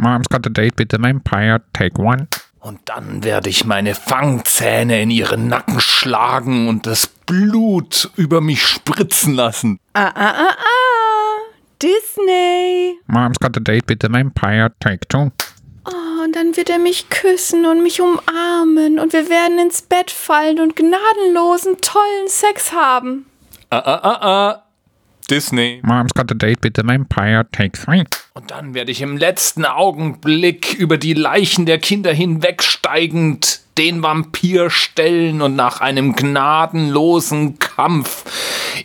Mom's got a date with the vampire. Take one. Und dann werde ich meine Fangzähne in ihren Nacken schlagen und das Blut über mich spritzen lassen. Ah, ah, ah, ah. Disney. Mom's got a date with the vampire. Take two. Oh, und dann wird er mich küssen und mich umarmen und wir werden ins Bett fallen und gnadenlosen, tollen Sex haben. Ah, ah, ah, ah. Disney. Mom's got a date with the vampire. Take three. Und dann werde ich im letzten Augenblick über die Leichen der Kinder hinwegsteigend den Vampir stellen und nach einem gnadenlosen Kampf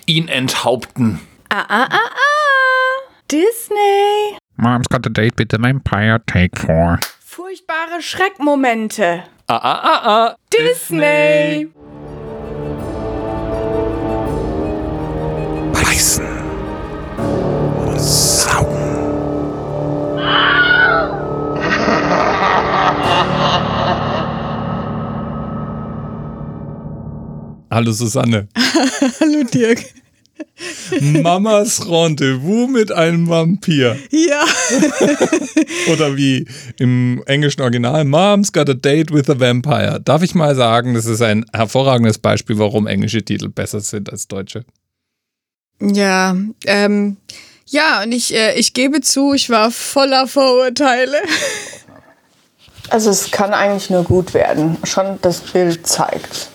ihn enthaupten. Ah, ah, ah, ah. Disney. Mom's got a date with the vampire. Take four. Furchtbare Schreckmomente. Ah, ah, ah, ah. Disney. Beißen. Und saugen. Hallo Susanne. Hallo Dirk. Mamas Rendezvous mit einem Vampir. Ja. Oder wie im englischen Original, Mom's got a date with a vampire. Darf ich mal sagen, das ist ein hervorragendes Beispiel, warum englische Titel besser sind als deutsche. Ja, ähm, ja, und ich, äh, ich gebe zu, ich war voller Vorurteile. Also es kann eigentlich nur gut werden. Schon das Bild zeigt.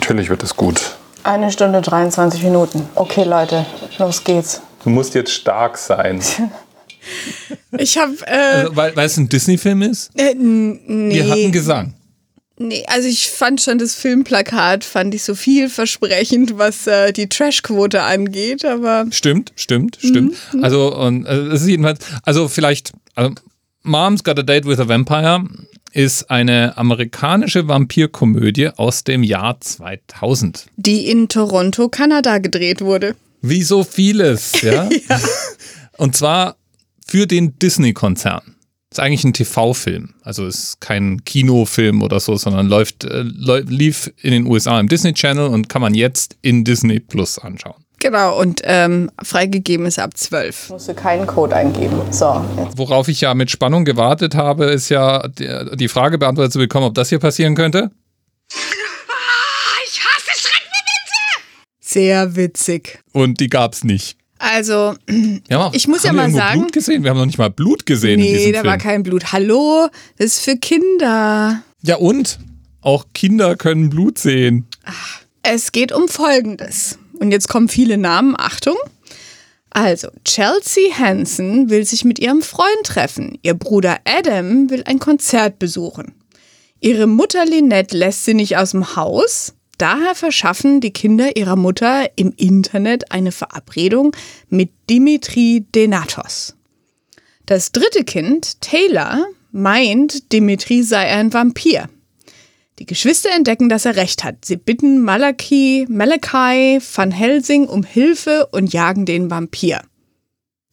Natürlich wird es gut. Eine Stunde 23 Minuten. Okay, Leute, los geht's. Du musst jetzt stark sein. Ich habe, äh, Also, weil, weil es ein Disney-Film ist? äh, nee. Wir hatten Gesang. Nee, also ich fand schon das Filmplakat, fand ich so vielversprechend, was äh, die Trashquote angeht, aber Stimmt, stimmt, stimmt. Also, und, es ist jedenfalls, also vielleicht, also, Mom's Got a Date with a Vampire ist eine amerikanische Vampirkomödie aus dem Jahr 2000. die in Toronto, Kanada gedreht wurde. Wie so vieles, ja. Und zwar für den Disney-Konzern. Ist eigentlich ein TV-Film. Also ist kein Kinofilm oder so, sondern läuft, äh, lief in den USA im Disney Channel und kann man jetzt in Disney Plus anschauen. Genau, und ähm, freigegeben ist ab 12. Musste keinen Code eingeben. So, jetzt. Worauf ich ja mit Spannung gewartet habe, ist ja die, Frage beantwortet zu bekommen, ob das hier passieren könnte. Sehr witzig. Und die gab's nicht. Also, auch, Ich muss ja mal sagen- Blut gesehen? Wir haben noch nicht mal Blut gesehen in nee, diesem da Film. war kein Blut. Hallo, das ist für Kinder. ja und? Auch Kinder können Blut sehen. Es geht um Folgendes. Und jetzt kommen viele Namen. Achtung. Also, Chelsea Hansen will sich mit ihrem Freund treffen. Ihr Bruder Adam will ein Konzert besuchen. Ihre Mutter Lynette lässt sie nicht aus dem Haus. Daher verschaffen die Kinder ihrer Mutter im Internet eine Verabredung mit Dimitri Denatos. Das dritte Kind, Taylor, meint, Dimitri sei ein Vampir. Die Geschwister entdecken, dass er recht hat. Sie bitten Malachi, Malachi van Helsing um Hilfe und jagen den Vampir.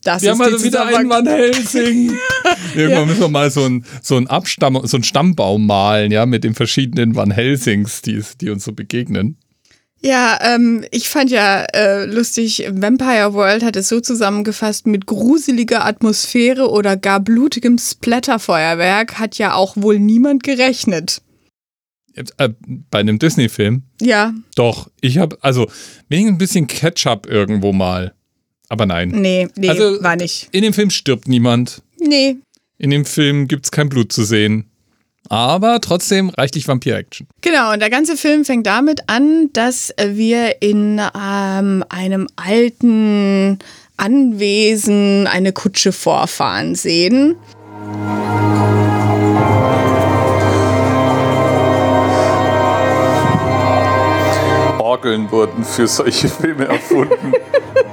Das Wir ist haben also wieder einen Van Helsing. Irgendwann müssen wir mal so einen so einen Abstamm, so einen Stammbaum malen, ja, mit den verschiedenen Van Helsings, die, die uns so begegnen. Ja, ähm, ich fand ja äh, lustig, Vampire World hat es so zusammengefasst, mit gruseliger Atmosphäre oder gar blutigem Splatterfeuerwerk hat ja auch wohl niemand gerechnet. Äh, bei einem Disney-Film. Ja, Doch, ich habe, also, wenigstens ein bisschen Ketchup irgendwo mal. Aber nein. nee, nee, Also- war nicht. In dem Film stirbt niemand. Nee. In dem Film gibt's kein Blut zu sehen. Aber trotzdem reichlich Vampir-Action. Genau, und der ganze Film fängt damit an, dass wir in ähm, einem alten Anwesen eine Kutsche vorfahren sehen. Orgeln wurden für solche Filme erfunden.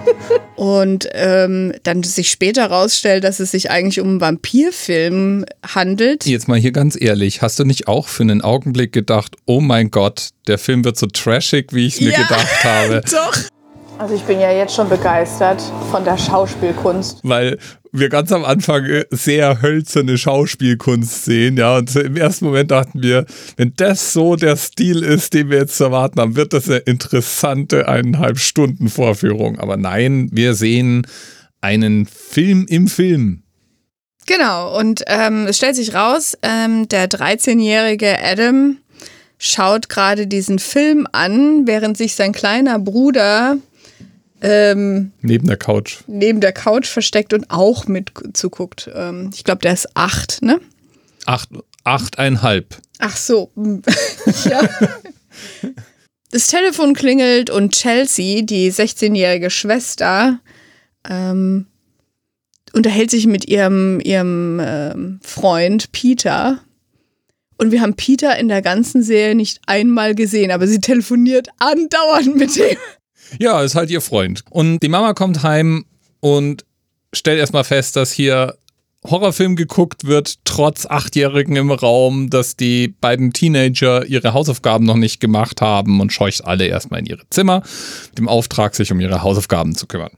Und ähm, dann sich später herausstellt, dass es sich eigentlich um einen Vampirfilm handelt. Jetzt mal hier ganz ehrlich, hast du nicht auch für einen Augenblick gedacht, oh mein Gott, der Film wird so trashig, wie ich es mir Ja. gedacht habe? Doch. Also ich bin ja jetzt schon begeistert von der Schauspielkunst. Weil wir ganz am Anfang äh, sehr hölzerne Schauspielkunst sehen, ja, und im ersten Moment dachten wir, wenn das so der Stil ist, den wir jetzt zu erwarten haben, wird das eine interessante eineinhalb Stunden Vorführung. Aber nein, wir sehen einen Film im Film. Genau, und ähm, es stellt sich raus, ähm, der 13-jährige Adam schaut gerade diesen Film an, während sich sein kleiner Bruder ähm, Neben der Couch. neben der Couch versteckt und auch mit zuguckt. Ähm, ich glaube, der ist acht, ne? Acht, achteinhalb. Ach so. ja. Das Telefon klingelt und Chelsea, die 16-jährige Schwester, ähm, unterhält sich mit ihrem, ihrem ähm, Freund Peter. Und wir haben Peter in der ganzen Serie nicht einmal gesehen, aber sie telefoniert andauernd mit ihm. Ja, ist halt ihr Freund. Und die Mama kommt heim und stellt erstmal fest, dass hier Horrorfilm geguckt wird, trotz Achtjährigen im Raum, dass die beiden Teenager ihre Hausaufgaben noch nicht gemacht haben und scheucht alle erstmal in ihre Zimmer, mit dem Auftrag, sich um ihre Hausaufgaben zu kümmern.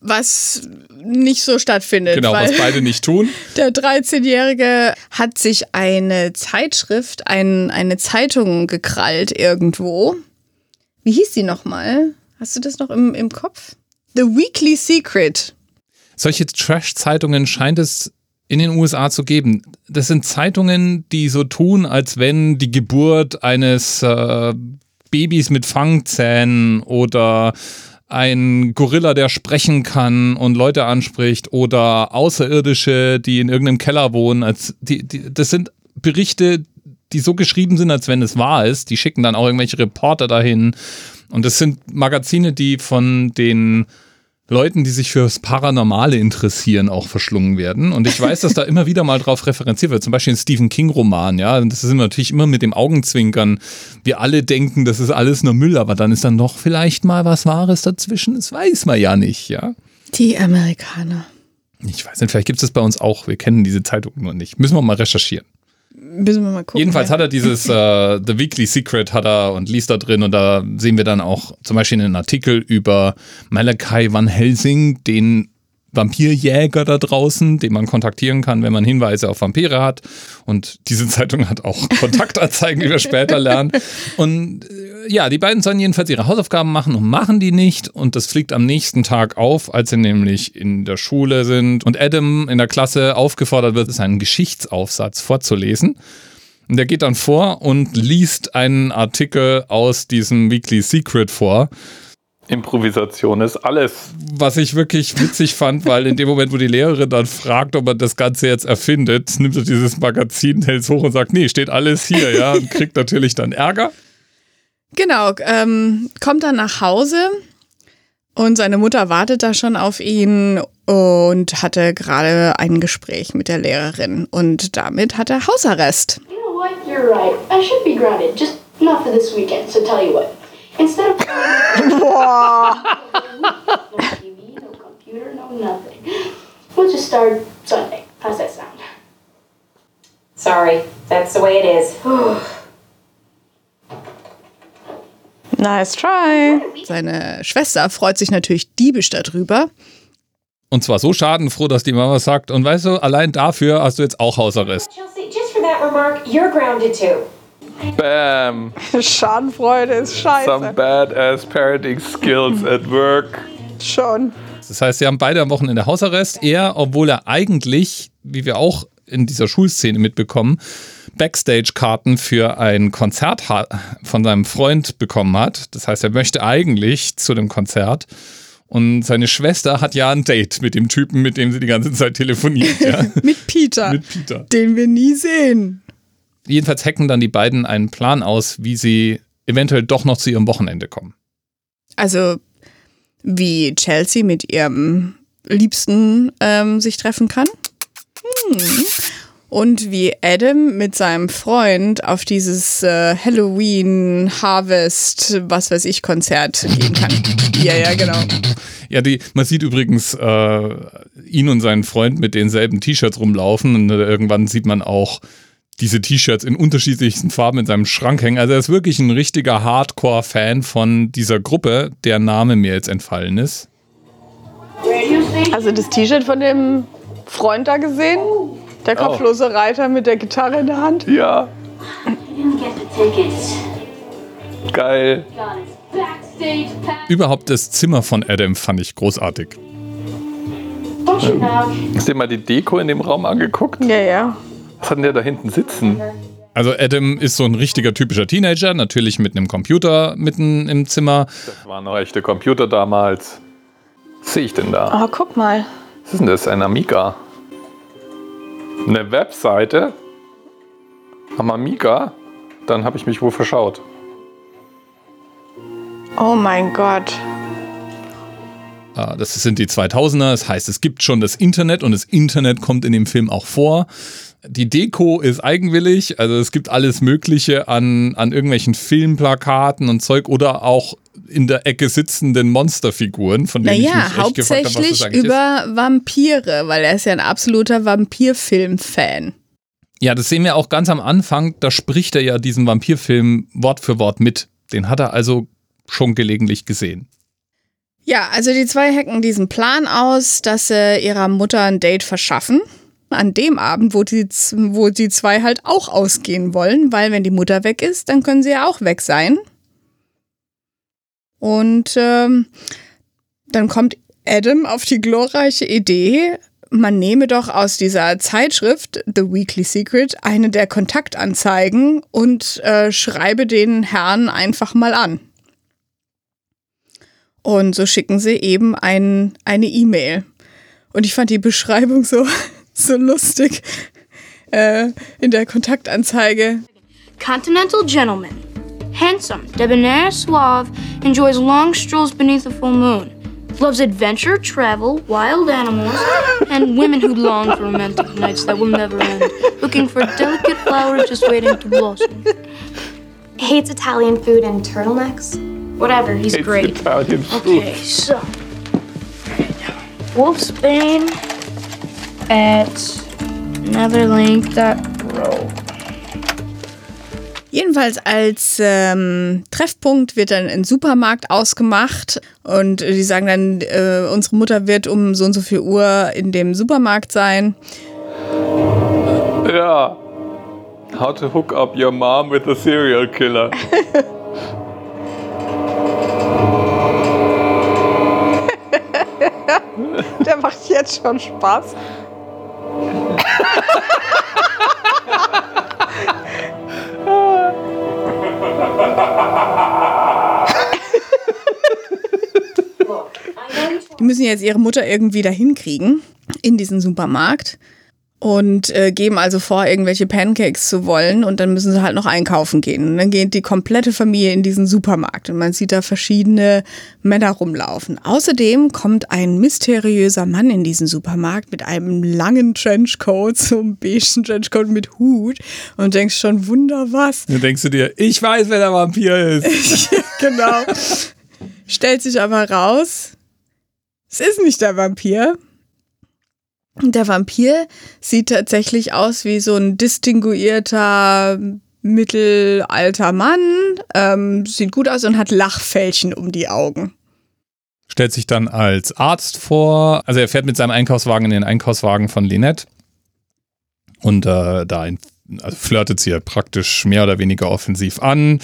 Was nicht so stattfindet. Genau, was beide nicht tun. Der 13-Jährige hat sich eine Zeitschrift, ein, eine Zeitung gekrallt irgendwo. Wie hieß die nochmal? Hast du das noch im, im Kopf? The Weekly Secret. Solche Trash-Zeitungen scheint es in den USA zu geben. Das sind Zeitungen, die so tun, als wenn die Geburt eines äh, Babys mit Fangzähnen oder ein Gorilla, der sprechen kann und Leute anspricht oder Außerirdische, die in irgendeinem Keller wohnen. Als die, die, das sind Berichte, die so geschrieben sind, als wenn es wahr ist. Die schicken dann auch irgendwelche Reporter dahin. Und das sind Magazine, die von den Leuten, die sich fürs Paranormale interessieren, auch verschlungen werden. Und ich weiß, dass da immer wieder mal drauf referenziert wird. Zum Beispiel ein Stephen King-Roman, ja. Das ist natürlich immer mit dem Augenzwinkern. Wir alle denken, das ist alles nur Müll, aber dann ist dann doch vielleicht mal was Wahres dazwischen. Das weiß man ja nicht, ja. Die Amerikaner. Ich weiß nicht, vielleicht gibt es das bei uns auch. Wir kennen diese Zeitung nur nicht. Müssen wir mal recherchieren. Müssen wir mal gucken. Jedenfalls hat er dieses äh, The Weekly Secret hat er und liest da drin und da sehen wir dann auch zum Beispiel einen Artikel über Malachi Van Helsing, den Vampirjäger da draußen, den man kontaktieren kann, wenn man Hinweise auf Vampire hat. Und diese Zeitung hat auch Kontaktanzeigen, wie wir später lernen. Und äh, ja, die beiden sollen jedenfalls ihre Hausaufgaben machen und machen die nicht. Und das fliegt am nächsten Tag auf, als sie nämlich in der Schule sind und Adam in der Klasse aufgefordert wird, seinen Geschichtsaufsatz vorzulesen. Und der geht dann vor und liest einen Artikel aus diesem Weekly Secret vor. Improvisation ist alles. Was ich wirklich witzig fand, weil in dem Moment, wo die Lehrerin dann fragt, ob man das Ganze jetzt erfindet, nimmt er dieses Magazin, hält es hoch und sagt, nee, steht alles hier, ja, und kriegt natürlich dann Ärger. Genau, ähm, kommt dann nach Hause und seine Mutter wartet da schon auf ihn und hatte gerade ein Gespräch mit der Lehrerin und damit hat er Hausarrest. You know what? You're right. I should be grounded, just not for this weekend. So tell you what. Instead of no TV, no computer, no nothing. We'll just start Sunday. How's that sound? Sorry, that's the way it is. Nice try. Seine Schwester freut sich natürlich diebisch darüber. Und zwar so schadenfroh, dass die Mama sagt, und weißt du, allein dafür hast du jetzt auch Hausarrest. Chelsea, just for that remark, you're grounded too. Bam. Schadenfreude ist Some scheiße. badass parenting skills at work. Schon. Das heißt, sie haben beide am Wochenende Hausarrest. Er, obwohl er eigentlich, wie wir auch in dieser Schulszene mitbekommen, Backstage-Karten für ein Konzert von seinem Freund bekommen hat. Das heißt, er möchte eigentlich zu dem Konzert. Und seine Schwester hat ja ein Date mit dem Typen, mit dem sie die ganze Zeit telefoniert. Ja. Mit Peter, mit Peter. den wir nie sehen. Jedenfalls hacken dann die beiden einen Plan aus, wie sie eventuell doch noch zu ihrem Wochenende kommen. Also wie Chelsea mit ihrem Liebsten ähm, sich treffen kann. Hm. Und wie Adam mit seinem Freund auf dieses äh, Halloween Harvest, was weiß ich, Konzert gehen kann. ja, ja, genau. Ja, die, man sieht übrigens äh, ihn und seinen Freund mit denselben T-Shirts rumlaufen und äh, irgendwann sieht man auch diese T-Shirts in unterschiedlichsten Farben in seinem Schrank hängen. Also er ist wirklich ein richtiger Hardcore-Fan von dieser Gruppe, der Name mir jetzt entfallen ist. Also das T-Shirt von dem Freund da gesehen? Der kopflose Reiter mit der Gitarre in der Hand? Ja, geil. Überhaupt das Zimmer von Adam fand ich großartig. Now. Hast du dir mal die Deko in dem Raum angeguckt? Ja, ja. Was hat denn der da hinten sitzen? Also Adam ist so ein richtiger typischer Teenager, natürlich mit einem Computer mitten im Zimmer. Das waren noch echte Computer damals. Was sehe ich denn da? Oh, guck mal. Was ist denn das? Ein Amiga? Eine Webseite? Am Amiga? Dann habe ich mich wohl verschaut. Oh mein Gott. Ah, Das sind die 2000er, das heißt, es gibt schon das Internet und das Internet kommt in dem Film auch vor. Die Deko ist eigenwillig, also es gibt alles Mögliche an, an irgendwelchen Filmplakaten und Zeug oder auch in der Ecke sitzenden Monsterfiguren, von denen ich mich Naja, echt gefragt habe, was das hauptsächlich eigentlich ist. über Vampire, weil er ist ja ein absoluter Vampirfilm-Fan. Ja, das sehen wir auch ganz am Anfang, da spricht er ja diesen Vampirfilm Wort für Wort mit. Den hat er also schon gelegentlich gesehen. Ja, also die zwei hacken diesen Plan aus, dass sie ihrer Mutter ein Date verschaffen. An dem Abend, wo die, wo die zwei halt auch ausgehen wollen, weil wenn die Mutter weg ist, dann können sie ja auch weg sein. Und ähm, dann kommt Adam auf die glorreiche Idee, man nehme doch aus dieser Zeitschrift The Weekly Secret eine der Kontaktanzeigen und äh, schreibe den Herrn einfach mal an. Und so schicken sie eben ein, eine E-Mail. Und ich fand die Beschreibung so, so lustig äh, in der Kontaktanzeige. Continental gentleman. Handsome, debonair, suave, enjoys long strolls beneath a full moon. Loves adventure, travel, wild animals, and women who long for romantic nights that will never end. Looking for delicate flowers just waiting to blossom. Hates Italian food and turtlenecks. Whatever, he's It's great. Italian food. Okay, so. Wolfsbane at Netherlink.pro. Jedenfalls als ähm, Treffpunkt wird dann ein Supermarkt ausgemacht und die sagen dann, äh, unsere Mutter wird um so und so viel Uhr in dem Supermarkt sein. Ja. How to hook up your mom with a serial killer. Der macht jetzt schon Spaß. Die müssen jetzt ihre Mutter irgendwie dahin kriegen in diesen Supermarkt und äh, geben also vor, irgendwelche Pancakes zu wollen und dann müssen sie halt noch einkaufen gehen. Und dann geht die komplette Familie in diesen Supermarkt und man sieht da verschiedene Männer rumlaufen. Außerdem kommt ein mysteriöser Mann in diesen Supermarkt mit einem langen Trenchcoat, so einem beigen Trenchcoat mit Hut und denkst schon, wunder was. Dann denkst du dir, ich weiß, wer der Vampir ist. genau. Stellt sich aber raus, es ist nicht der Vampir. Der Vampir sieht tatsächlich aus wie so ein distinguierter mittelalter Mann, ähm, sieht gut aus und hat Lachfältchen um die Augen. Stellt sich dann als Arzt vor. Also er fährt mit seinem Einkaufswagen in den Einkaufswagen von Lynette. Und äh, da also flirtet sie ja praktisch mehr oder weniger offensiv an.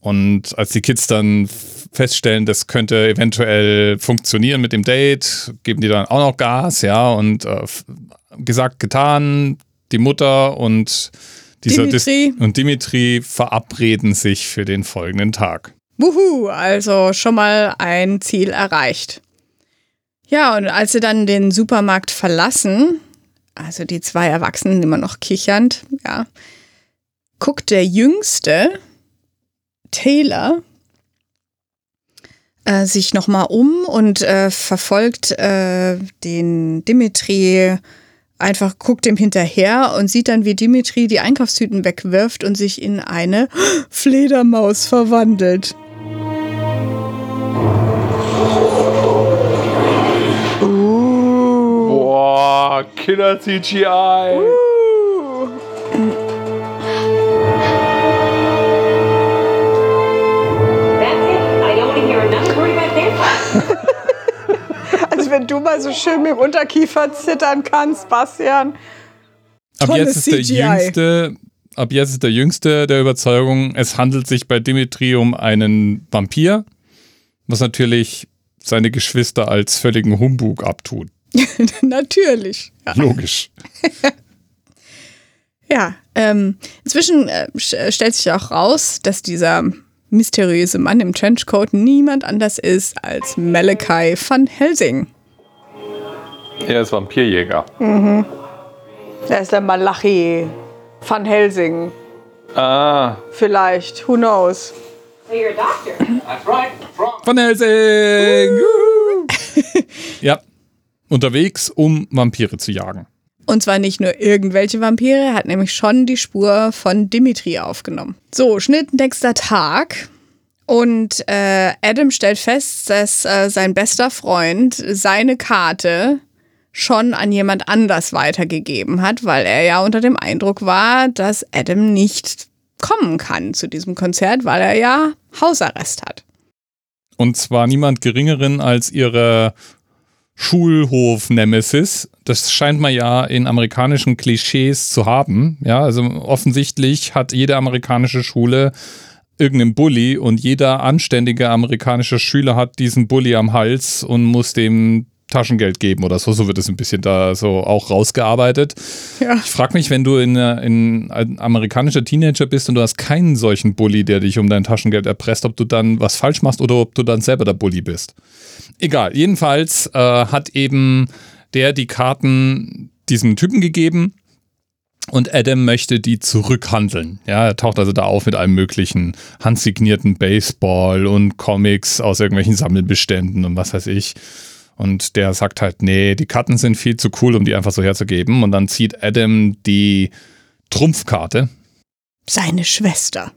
Und als die Kids dann feststellen, das könnte eventuell funktionieren mit dem Date, geben die dann auch noch Gas, ja. Und äh, gesagt, getan, die Mutter und dieser Dimitri. Dis und Dimitri verabreden sich für den folgenden Tag. Wuhu, also schon mal ein Ziel erreicht. Ja, und als sie dann den Supermarkt verlassen, also die zwei Erwachsenen immer noch kichernd, ja, guckt der Jüngste, Taylor, äh, sich nochmal um und äh, verfolgt äh, den Dimitri einfach guckt ihm hinterher und sieht dann, wie Dimitri die Einkaufstüten wegwirft und sich in eine Fledermaus verwandelt. Boah, Killer CGI. That's Also wenn du mal so schön mit dem Unterkiefer zittern kannst, Bastian. Ab jetzt ist der jüngste, ab jetzt ist der jüngste der Überzeugung, es handelt sich bei Dimitri um einen Vampir, was natürlich seine Geschwister als völligen Humbug abtut. Natürlich. Ja. Logisch. Ja, ähm, inzwischen äh, sch- stellt sich auch raus, dass dieser mysteriöse Mann im Trenchcoat niemand anders ist als Malachi van Helsing. Er ist Vampirjäger. Da ist der Malachi Van Helsing. Ah, Vielleicht, who knows? So you're a doctor. Von Helsing! Juhu. ja, unterwegs, um Vampire zu jagen. Und zwar nicht nur irgendwelche Vampire, er hat nämlich schon die Spur von Dimitri aufgenommen. So, Schnitt nächster Tag. Und äh, Adam stellt fest, dass äh, sein bester Freund seine Karte schon an jemand anders weitergegeben hat, weil er ja unter dem Eindruck war, dass Adam nicht kommen kann zu diesem Konzert, weil er ja Hausarrest hat. Und zwar niemand geringeren als ihre Schulhof-Nemesis. Das scheint man ja in amerikanischen Klischees zu haben. Ja, also offensichtlich hat jede amerikanische Schule irgendeinen Bully und jeder anständige amerikanische Schüler hat diesen Bully am Hals und muss dem Taschengeld geben oder so. So wird es ein bisschen da so auch rausgearbeitet. Ja. Ich frage mich, wenn du in, in ein amerikanischer Teenager bist und du hast keinen solchen Bully, der dich um dein Taschengeld erpresst, ob du dann was falsch machst oder ob du dann selber der Bully bist. Egal, jedenfalls äh, hat eben der die Karten diesem Typen gegeben und Adam möchte die zurückhandeln. Ja, er taucht also da auf mit allem möglichen handsignierten Baseball und Comics aus irgendwelchen Sammelbeständen und was weiß ich. Und der sagt halt, nee, die Karten sind viel zu cool, um die einfach so herzugeben. Und dann zieht Adam die Trumpfkarte. seine Schwester.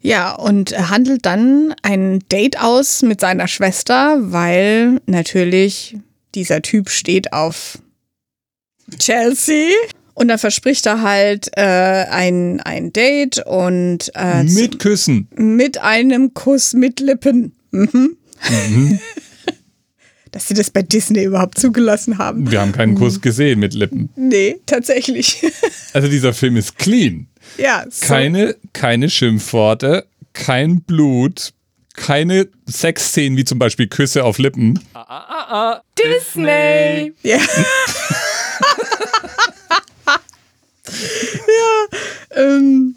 Ja, und er handelt dann ein Date aus mit seiner Schwester, weil natürlich dieser Typ steht auf Chelsea. Und dann verspricht er halt äh, ein, ein Date und äh, Mit Küssen. mit einem Kuss mit Lippen. Mhm. Dass sie das bei Disney überhaupt zugelassen haben. Wir haben keinen Kuss gesehen mit Lippen. Nee, tatsächlich. Also dieser Film ist clean. ja, so. Keine, keine Schimpfworte, kein Blut, keine Sexszenen wie zum Beispiel Küsse auf Lippen. Disney. Ja. ja, ähm,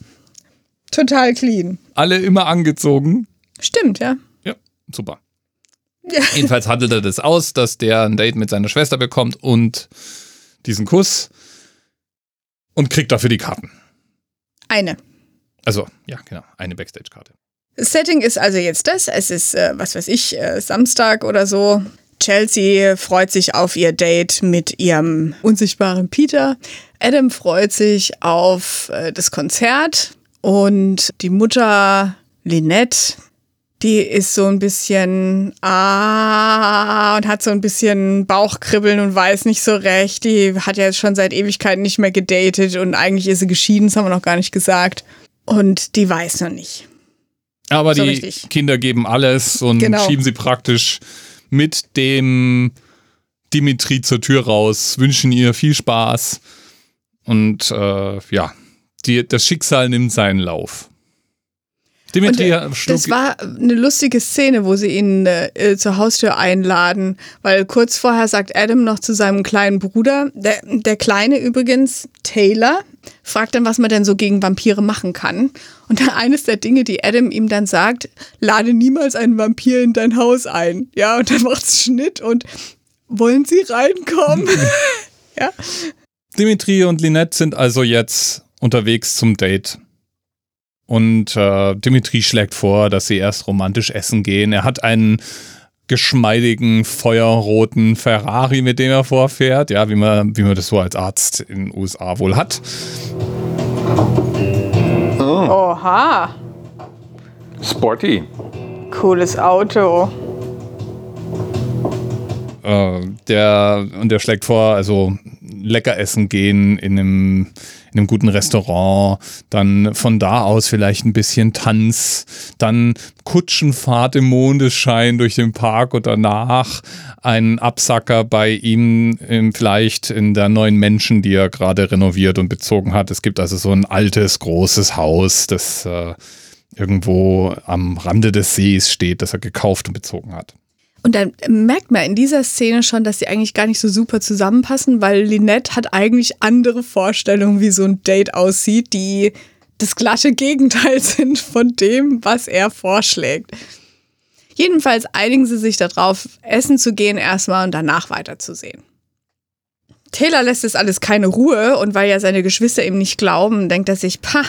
total clean. Alle immer angezogen. Stimmt, ja. Ja, super. Jedenfalls handelt er das aus, dass der ein Date mit seiner Schwester bekommt und diesen Kuss und kriegt dafür die Karten. Eine. Also, ja, genau, eine Backstage-Karte. Das Setting ist also jetzt das. Es ist, äh, was weiß ich, äh, Samstag oder so. Chelsea freut sich auf ihr Date mit ihrem unsichtbaren Peter. Adam freut sich auf äh, das Konzert. Und die Mutter Lynette, die ist so ein bisschen ah und hat so ein bisschen Bauchkribbeln und weiß nicht so recht. Die hat ja jetzt schon seit Ewigkeiten nicht mehr gedatet und eigentlich ist sie geschieden, das haben wir noch gar nicht gesagt. Und die weiß noch nicht. Aber So die richtig. Kinder geben alles und Genau. schieben sie praktisch mit dem Dimitri zur Tür raus, wünschen ihr viel Spaß und äh, ja, die, das Schicksal nimmt seinen Lauf. Dimitri Und, äh, Das war eine lustige Szene, wo sie ihn äh, zur Haustür einladen, weil kurz vorher sagt Adam noch zu seinem kleinen Bruder, der, der Kleine übrigens, Taylor, fragt dann, was man denn so gegen Vampire machen kann. Und eines der Dinge, die Adam ihm dann sagt, lade niemals einen Vampir in dein Haus ein. Ja, und dann macht's Schnitt und wollen sie reinkommen? ja. Dimitri und Lynette sind also jetzt unterwegs zum Date. Und äh, Dimitri schlägt vor, dass sie erst romantisch essen gehen. Er hat einen geschmeidigen, feuerroten Ferrari, mit dem er vorfährt. Ja, wie man, wie man das so als Arzt in den USA wohl hat. Oha, Sporty. cooles Auto. Äh, der, und der schlägt vor, also lecker essen gehen in einem, in einem guten Restaurant, dann von da aus vielleicht ein bisschen Tanz, dann Kutschenfahrt im Mondesschein durch den Park und danach ein Absacker bei ihm ähm, vielleicht in der neuen Menschen, die er gerade renoviert und bezogen hat. Es gibt also so ein altes, großes Haus, das äh, irgendwo am Rande des Sees steht, das er gekauft und bezogen hat. Und dann merkt man in dieser Szene schon, dass sie eigentlich gar nicht so super zusammenpassen, weil Lynette hat eigentlich andere Vorstellungen, wie so ein Date aussieht, die das glatte Gegenteil sind von dem, was er vorschlägt. Jedenfalls einigen sie sich darauf, essen zu gehen erstmal und danach weiterzusehen. Taylor lässt es alles keine Ruhe und weil ja seine Geschwister ihm nicht glauben, denkt er sich, pah,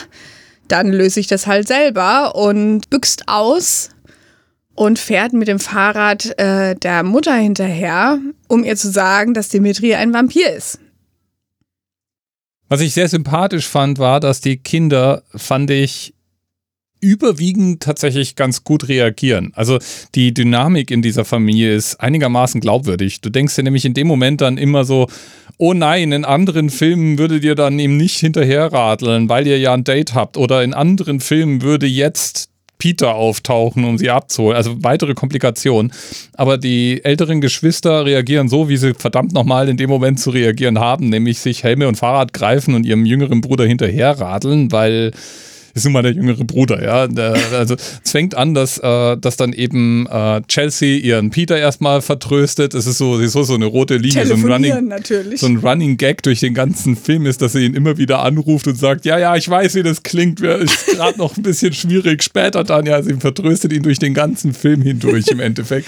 dann löse ich das halt selber und büxt aus und fährt mit dem Fahrrad äh, der Mutter hinterher, um ihr zu sagen, dass Dimitri ein Vampir ist. Was ich sehr sympathisch fand, war, dass die Kinder, fand ich, überwiegend tatsächlich ganz gut reagieren. Also die Dynamik in dieser Familie ist einigermaßen glaubwürdig. Du denkst dir nämlich in dem Moment dann immer so, oh nein, in anderen Filmen würdet ihr dann eben nicht hinterherradeln, weil ihr ja ein Date habt. Oder in anderen Filmen würde jetzt Peter auftauchen, um sie abzuholen. Also weitere Komplikationen. Aber die älteren Geschwister reagieren so, wie sie verdammt nochmal in dem Moment zu reagieren haben, nämlich sich Helme und Fahrrad greifen und ihrem jüngeren Bruder hinterherradeln, weil ist nun mal der jüngere Bruder, ja. Also es fängt an, dass, äh, dass dann eben äh, Chelsea ihren Peter erstmal vertröstet. Es ist so, so, so eine rote Linie, so ein, Running, natürlich. so ein Running Gag durch den ganzen Film ist, dass sie ihn immer wieder anruft und sagt, ja, ja, ich weiß, wie das klingt, ist gerade noch ein bisschen schwierig. Später dann, ja, sie vertröstet ihn durch den ganzen Film hindurch im Endeffekt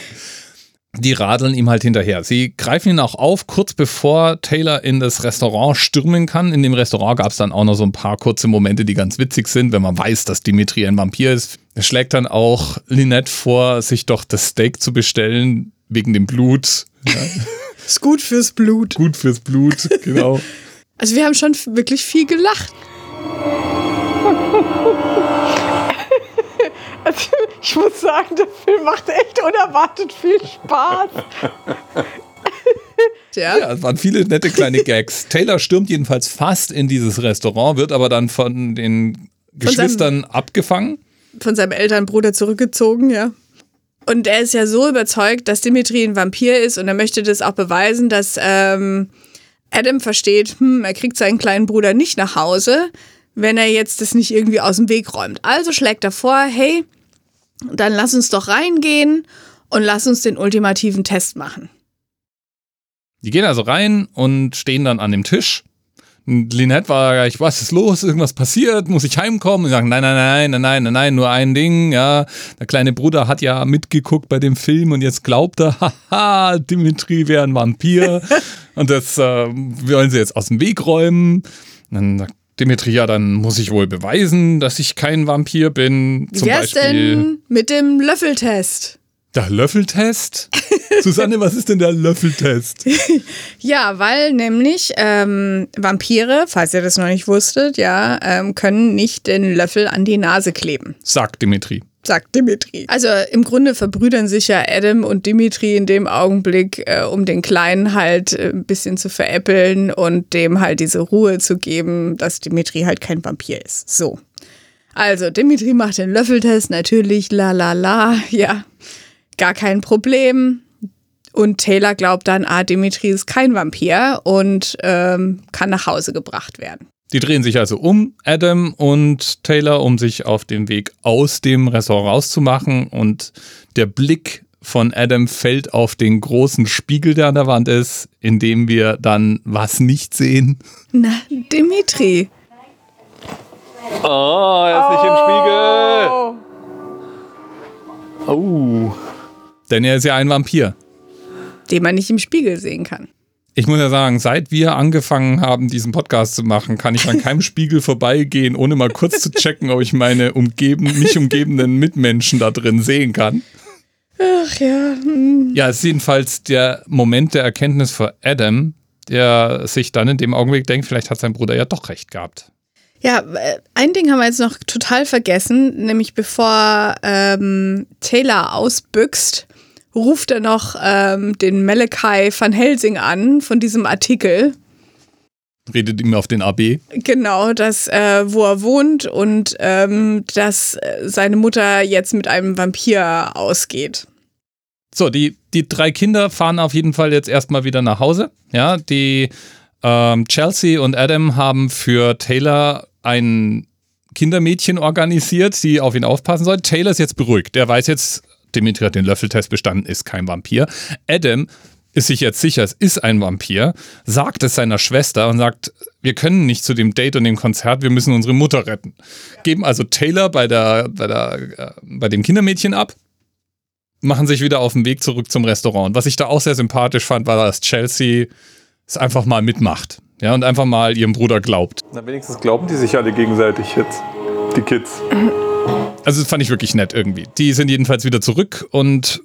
die radeln ihm halt hinterher. Sie greifen ihn auch auf, kurz bevor Taylor in das Restaurant stürmen kann. In dem Restaurant gab es dann auch noch so ein paar kurze Momente, die ganz witzig sind, wenn man weiß, dass Dimitri ein Vampir ist. Er schlägt dann auch Lynette vor, sich doch das Steak zu bestellen, wegen dem Blut. Ja. ist gut fürs Blut. Gut fürs Blut, genau. Also wir haben schon wirklich viel gelacht. Also ich muss sagen, der Film macht echt unerwartet viel Spaß. Ja. ja, es waren viele nette kleine Gags. Taylor stürmt jedenfalls fast in dieses Restaurant, wird aber dann von den Geschwistern von seinem, abgefangen. Von seinem Elternbruder zurückgezogen, ja. Und er ist ja so überzeugt, dass Dimitri ein Vampir ist und er möchte das auch beweisen, dass ähm, Adam versteht, hm, er kriegt seinen kleinen Bruder nicht nach Hause, wenn er jetzt das nicht irgendwie aus dem Weg räumt. Also schlägt er vor, hey, dann lass uns doch reingehen und lass uns den ultimativen Test machen. Die gehen also rein und stehen dann an dem Tisch. Und Lynette war gleich, was ist los? Irgendwas passiert? Muss ich heimkommen? Und sagen, nein, nein, nein, nein, nein, nein, nein, nur ein Ding. Ja, der kleine Bruder hat ja mitgeguckt bei dem Film und jetzt glaubt er, haha, Dimitri wäre ein Vampir. und das äh, wollen sie jetzt aus dem Weg räumen. Und dann sagt Dimitri, ja, dann muss ich wohl beweisen, dass ich kein Vampir bin. Zum Wie wär's Beispiel. denn mit dem Löffeltest? Der Löffeltest? Susanne, was ist denn der Löffeltest? ja, weil nämlich ähm, Vampire, falls ihr das noch nicht wusstet, ja, ähm, können nicht den Löffel an die Nase kleben. Sagt Dimitri sagt Dimitri. Also im Grunde verbrüdern sich ja Adam und Dimitri in dem Augenblick, äh, um den Kleinen halt äh, ein bisschen zu veräppeln und dem halt diese Ruhe zu geben, dass Dimitri halt kein Vampir ist. So. Also Dimitri macht den Löffeltest, natürlich, la la la, ja, gar kein Problem. Und Taylor glaubt dann, ah, Dimitri ist kein Vampir und ähm, kann nach Hause gebracht werden. Die drehen sich also um, Adam und Taylor, um sich auf den Weg aus dem Ressort rauszumachen. Und der Blick von Adam fällt auf den großen Spiegel, der an der Wand ist, in dem wir dann was nicht sehen. Na, Dimitri. Oh, er ist oh. nicht im Spiegel. Oh. Denn er ist ja ein Vampir. Den man nicht im Spiegel sehen kann. Ich muss ja sagen, seit wir angefangen haben, diesen Podcast zu machen, kann ich an keinem Spiegel vorbeigehen, ohne mal kurz zu checken, ob ich meine umgeben, mich umgebenden Mitmenschen da drin sehen kann. Ach ja. Hm. Ja, es ist jedenfalls der Moment der Erkenntnis für Adam, der sich dann in dem Augenblick denkt, vielleicht hat sein Bruder ja doch recht gehabt. Ja, äh, ein Ding haben wir jetzt noch total vergessen, nämlich bevor ähm, Taylor ausbüchst, ruft er noch ähm, den Malachi van Helsing an von diesem Artikel. Redet ihm auf den AB. Genau, dass, äh, wo er wohnt und ähm, dass äh, seine Mutter jetzt mit einem Vampir ausgeht. So, die, die drei Kinder fahren auf jeden Fall jetzt erstmal wieder nach Hause. Ja, die ähm, Chelsea und Adam haben für Taylor ein Kindermädchen organisiert, die auf ihn aufpassen soll. Taylor ist jetzt beruhigt. Der weiß jetzt, Dimitri hat den Löffeltest bestanden, ist kein Vampir. Adam ist sich jetzt sicher, es ist ein Vampir, sagt es seiner Schwester und sagt, wir können nicht zu dem Date und dem Konzert, wir müssen unsere Mutter retten. Geben also Taylor bei, der, bei, der, äh, bei dem Kindermädchen ab, machen sich wieder auf den Weg zurück zum Restaurant. Was ich da auch sehr sympathisch fand, war, dass Chelsea es einfach mal mitmacht. Ja, und einfach mal ihrem Bruder glaubt. Na, wenigstens glauben die sich alle gegenseitig jetzt. Die Kids. Also das fand ich wirklich nett irgendwie. Die sind jedenfalls wieder zurück und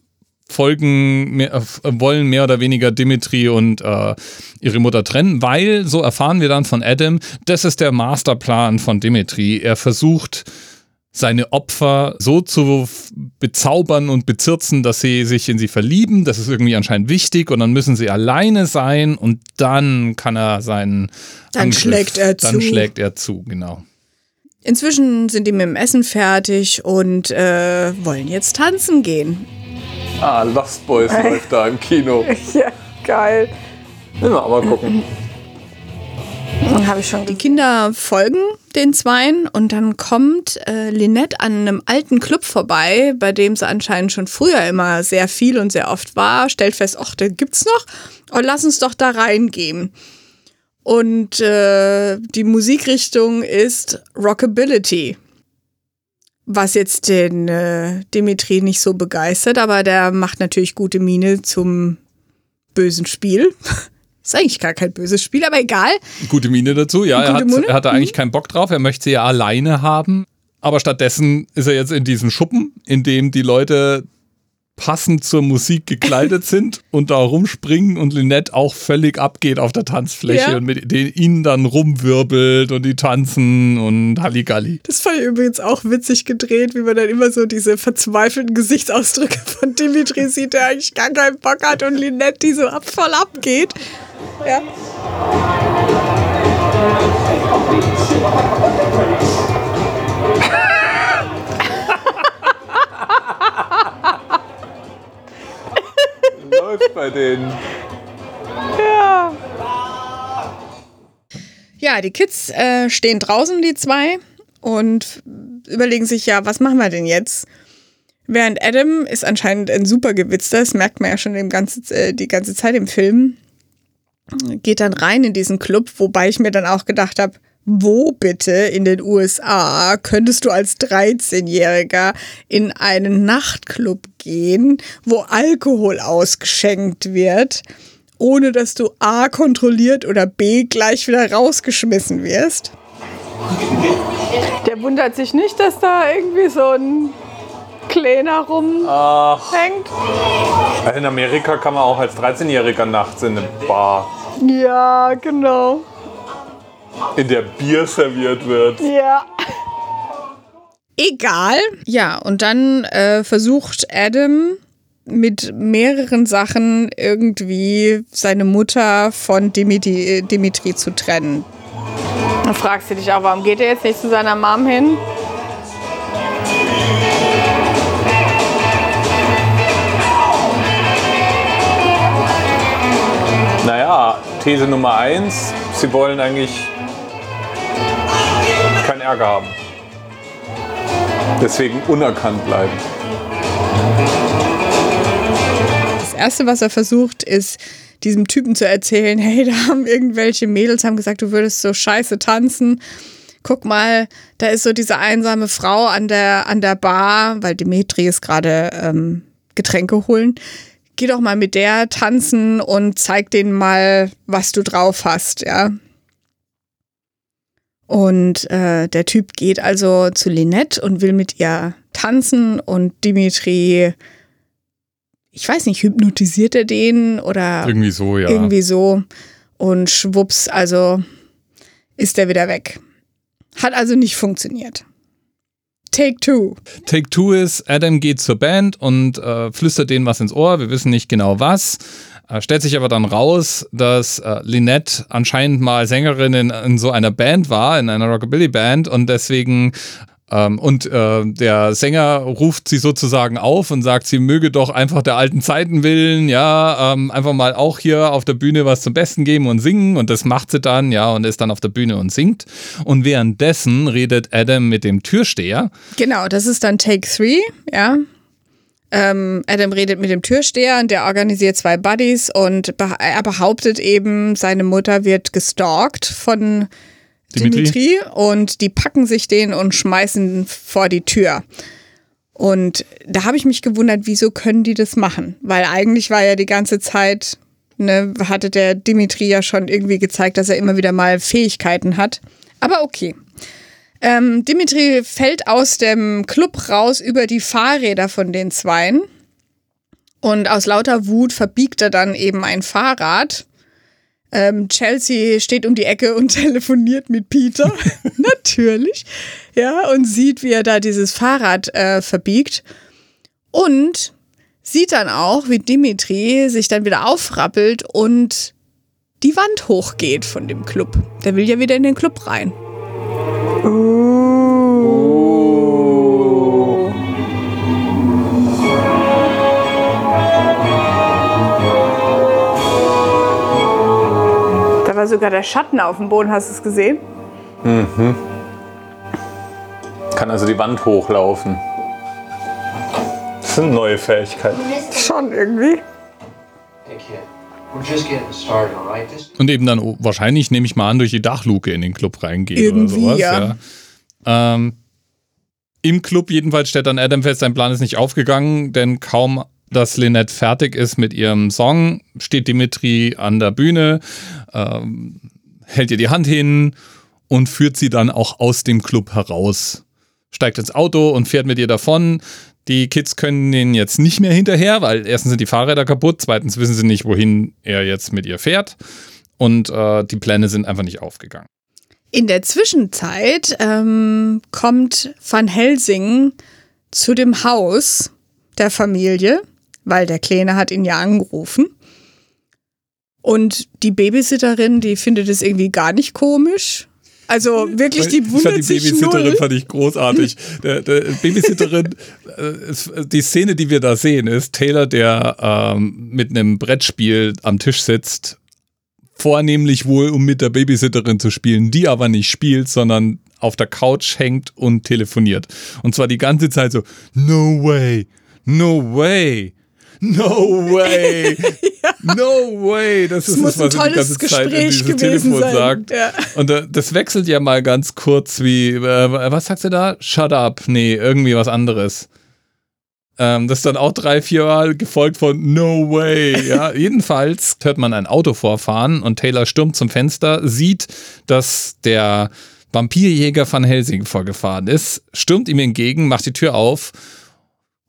folgen, mehr, äh, wollen mehr oder weniger Dimitri und äh, ihre Mutter trennen, weil, so erfahren wir dann von Adam, das ist der Masterplan von Dimitri. Er versucht, seine Opfer so zu bezaubern und bezirzen, dass sie sich in sie verlieben. Das ist irgendwie anscheinend wichtig und dann müssen sie alleine sein und dann kann er seinen Dann Angriff, schlägt er Dann zu. schlägt er zu, genau. Inzwischen sind die mit dem Essen fertig und äh, wollen jetzt tanzen gehen. Ah, Lost Boys läuft da im Kino. Ja, geil. Will mal aber gucken. Habe ich schon Die Kinder folgen den Zweien und dann kommt äh, Lynette an einem alten Club vorbei, bei dem sie anscheinend schon früher immer sehr viel und sehr oft war, stellt fest, ach, den gibt's noch, und lass uns doch da reingehen. Und äh, die Musikrichtung ist Rockability. Was jetzt den äh, Dimitri nicht so begeistert, aber der macht natürlich gute Miene zum bösen Spiel. Ist eigentlich gar kein böses Spiel, aber egal. Gute Miene dazu. Ja, er hat, er hat da Mhm. eigentlich keinen Bock drauf. Er möchte sie ja alleine haben. Aber stattdessen ist er jetzt in diesem Schuppen, in dem die Leute passend zur Musik gekleidet sind und da rumspringen und Lynette auch völlig abgeht auf der Tanzfläche Ja. und mit den, ihnen dann rumwirbelt und die tanzen und Halligalli. Das fand ich übrigens auch witzig gedreht, wie man dann immer so diese verzweifelten Gesichtsausdrücke von Dimitri sieht, der eigentlich gar keinen Bock hat und Lynette, die so ab, voll abgeht. Ja. Läuft bei denen. Ja, die Kids äh, stehen draußen, die zwei, und überlegen sich ja, was machen wir denn jetzt? Während Adam ist anscheinend ein super gewitzter, das merkt man ja schon dem ganze, äh, die ganze Zeit im Film, geht dann rein in diesen Club, wobei ich mir dann auch gedacht habe, wo bitte in den USA könntest du als 13-Jähriger in einen Nachtclub gehen, wo Alkohol ausgeschenkt wird, ohne dass du A kontrolliert oder B gleich wieder rausgeschmissen wirst? Der wundert sich nicht, dass da irgendwie so ein Kleiner rumhängt. In Amerika kann man auch als 13-Jähriger nachts in eine Bar, Ja, genau. In der Bier serviert wird. Ja. Egal. Ja, und dann äh, versucht Adam mit mehreren Sachen irgendwie seine Mutter von Dimitri, Dimitri zu trennen. Dann fragst du dich auch, warum geht er jetzt nicht zu seiner Mom hin? Naja, These Nummer eins: Sie wollen eigentlich Ärger haben. Deswegen unerkannt bleiben. Das Erste, was er versucht, ist diesem Typen zu erzählen, hey, da haben irgendwelche Mädels haben gesagt, du würdest so scheiße tanzen. Guck mal, da ist so diese einsame Frau an der, an der Bar, weil Dimitri ist gerade ähm, Getränke holen. Geh doch mal mit der tanzen und zeig denen mal, was du drauf hast, ja. Und äh, der Typ geht also zu Lynette und will mit ihr tanzen und Dimitri ich weiß nicht, hypnotisiert er den oder Irgendwie so, ja. irgendwie so. Und schwupps, also ist er wieder weg. Hat also nicht funktioniert. Take two. Take Two ist, Adam geht zur Band und äh, flüstert denen was ins Ohr. Wir wissen nicht genau was. Äh, stellt sich aber dann raus, dass äh, Lynette anscheinend mal Sängerin in, in so einer Band war, in einer Rockabilly-Band und deswegen ähm, und äh, der Sänger ruft sie sozusagen auf und sagt, sie möge doch einfach der alten Zeiten willen, ja, ähm, einfach mal auch hier auf der Bühne was zum Besten geben und singen. Und das macht sie dann, ja, und ist dann auf der Bühne und singt. Und währenddessen redet Adam mit dem Türsteher. Genau, das ist dann Take three, ja. Ähm, Adam redet mit dem Türsteher und der organisiert zwei Buddies und beh er behauptet eben, seine Mutter wird gestalkt von Dimitri? Dimitri und die packen sich den und schmeißen vor die Tür. Und da habe ich mich gewundert, wieso können die das machen? Weil eigentlich war ja die ganze Zeit, ne, hatte der Dimitri ja schon irgendwie gezeigt, dass er immer wieder mal Fähigkeiten hat. Aber okay. Ähm, Dimitri fällt aus dem Club raus über die Fahrräder von den Zweien. Und aus lauter Wut verbiegt er dann eben ein Fahrrad. Ähm, Chelsea steht um die Ecke und telefoniert mit Peter. Natürlich. Ja, und sieht, wie er da dieses Fahrrad äh, verbiegt. Und sieht dann auch, wie Dimitri sich dann wieder aufrappelt und die Wand hochgeht von dem Club. Der will ja wieder in den Club rein. Da war sogar der Schatten auf dem Boden, hast du es gesehen? Kann also die Wand hochlaufen. Das sind neue Fähigkeiten. Schon irgendwie. Hey kid, Und eben dann oh, wahrscheinlich, nehme ich mal an, durch die Dachluke in den Club reingehen Irgendwie, oder sowas. ja. Ja. Ähm, Im Club jedenfalls stellt dann Adam fest, sein Plan ist nicht aufgegangen, denn kaum dass Lynette fertig ist mit ihrem Song, steht Dimitri an der Bühne, ähm, hält ihr die Hand hin und führt sie dann auch aus dem Club heraus. Steigt ins Auto und fährt mit ihr davon. Die Kids können den jetzt nicht mehr hinterher, weil erstens sind die Fahrräder kaputt, zweitens wissen sie nicht, wohin er jetzt mit ihr fährt. Und äh, die Pläne sind einfach nicht aufgegangen. In der Zwischenzeit ähm, kommt Van Helsing zu dem Haus der Familie, weil der Kleine hat ihn ja angerufen. Und die Babysitterin, die findet es irgendwie gar nicht komisch. Also wirklich, die ich fand wundert die Babysitterin null. fand ich großartig. Der, der Babysitterin, äh, die Szene, die wir da sehen, ist Taylor, der ähm, mit einem Brettspiel am Tisch sitzt, vornehmlich wohl, um mit der Babysitterin zu spielen, die aber nicht spielt, sondern auf der Couch hängt und telefoniert. Und zwar die ganze Zeit so, no way, no way. No way! No way! Das ist muss das, was ein er die tolles ganze Zeit in Gespräch dieses gewesen Telefon sein. sagt. Ja. Und äh, das wechselt ja mal ganz kurz wie, äh, was sagt sie da? Shut up. Nee, irgendwie was anderes. Ähm, das ist dann auch drei, vier Mal gefolgt von No way. Ja, jedenfalls hört man ein Auto vorfahren und Taylor stürmt zum Fenster, sieht, dass der Vampirjäger von Helsing vorgefahren ist, stürmt ihm entgegen, macht die Tür auf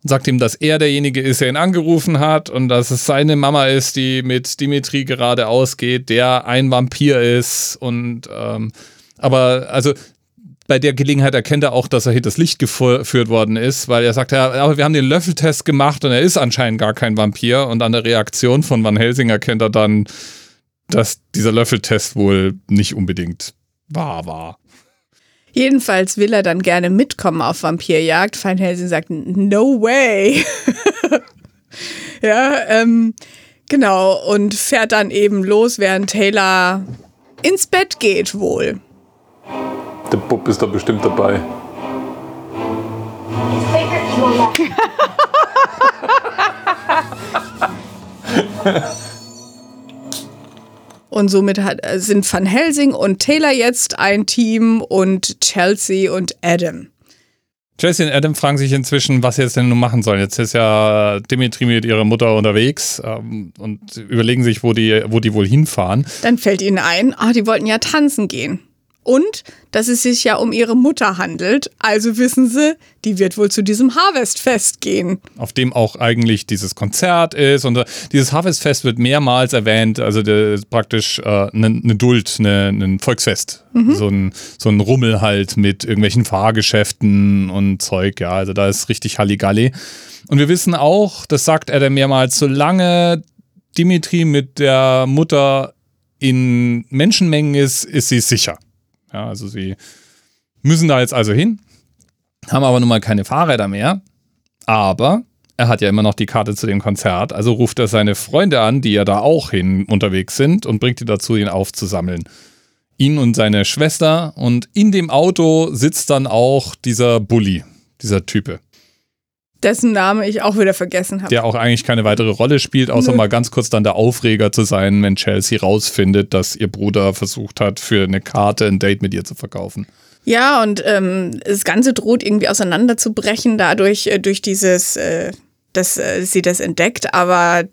sagt ihm, dass er derjenige ist, der ihn angerufen hat und dass es seine Mama ist, die mit Dimitri gerade ausgeht, der ein Vampir ist und ähm, aber also bei der Gelegenheit erkennt er auch, dass er hinters Licht geführt worden ist, weil er sagt, ja, aber wir haben den Löffeltest gemacht und er ist anscheinend gar kein Vampir und an der Reaktion von Van Helsing erkennt er dann, dass dieser Löffeltest wohl nicht unbedingt wahr war. Jedenfalls will er dann gerne mitkommen auf Vampirjagd. Van Helsing sagt, no way. ja, ähm, genau. Und fährt dann eben los, während Taylor ins Bett geht wohl. Der Bub ist da bestimmt dabei. Und somit hat, äh, sind Van Helsing und Taylor jetzt ein Team und Chelsea und Adam. Jesse und Adam fragen sich inzwischen, was sie jetzt denn nun machen sollen. Jetzt ist ja Dimitri mit ihrer Mutter unterwegs ähm, und überlegen sich, wo die, wo die wohl hinfahren. Dann fällt ihnen ein, ah, die wollten ja tanzen gehen. Und dass es sich ja um ihre Mutter handelt. Also wissen sie, die wird wohl zu diesem Harvestfest gehen. auf dem auch eigentlich dieses Konzert ist. Und äh, dieses Harvestfest wird mehrmals erwähnt, also praktisch eine äh, ne Duld, ein ne, Volksfest. So, ein, so ein Rummel halt mit irgendwelchen Fahrgeschäften und Zeug, ja, also da ist richtig Halligalli. Und wir wissen auch, das sagt er dann mehrmals, solange Dimitri mit der Mutter in Menschenmengen ist, ist sie sicher. Ja, also sie müssen da jetzt also hin, haben aber nun mal keine Fahrräder mehr. Aber er hat ja immer noch die Karte zu dem Konzert, also ruft er seine Freunde an, die ja da auch hin unterwegs sind und bringt die dazu, ihn aufzusammeln. Ihn und seine Schwester und in dem Auto sitzt dann auch dieser Bully, dieser Type. Dessen Name ich auch wieder vergessen habe. Der auch eigentlich keine weitere Rolle spielt, außer Nö. mal ganz kurz dann der Aufreger zu sein, wenn Chelsea rausfindet, dass ihr Bruder versucht hat, für eine Karte ein Date mit ihr zu verkaufen. Ja, und ähm, das Ganze droht irgendwie auseinanderzubrechen, dadurch, äh, durch dieses, äh, dass äh, sie das entdeckt. Aber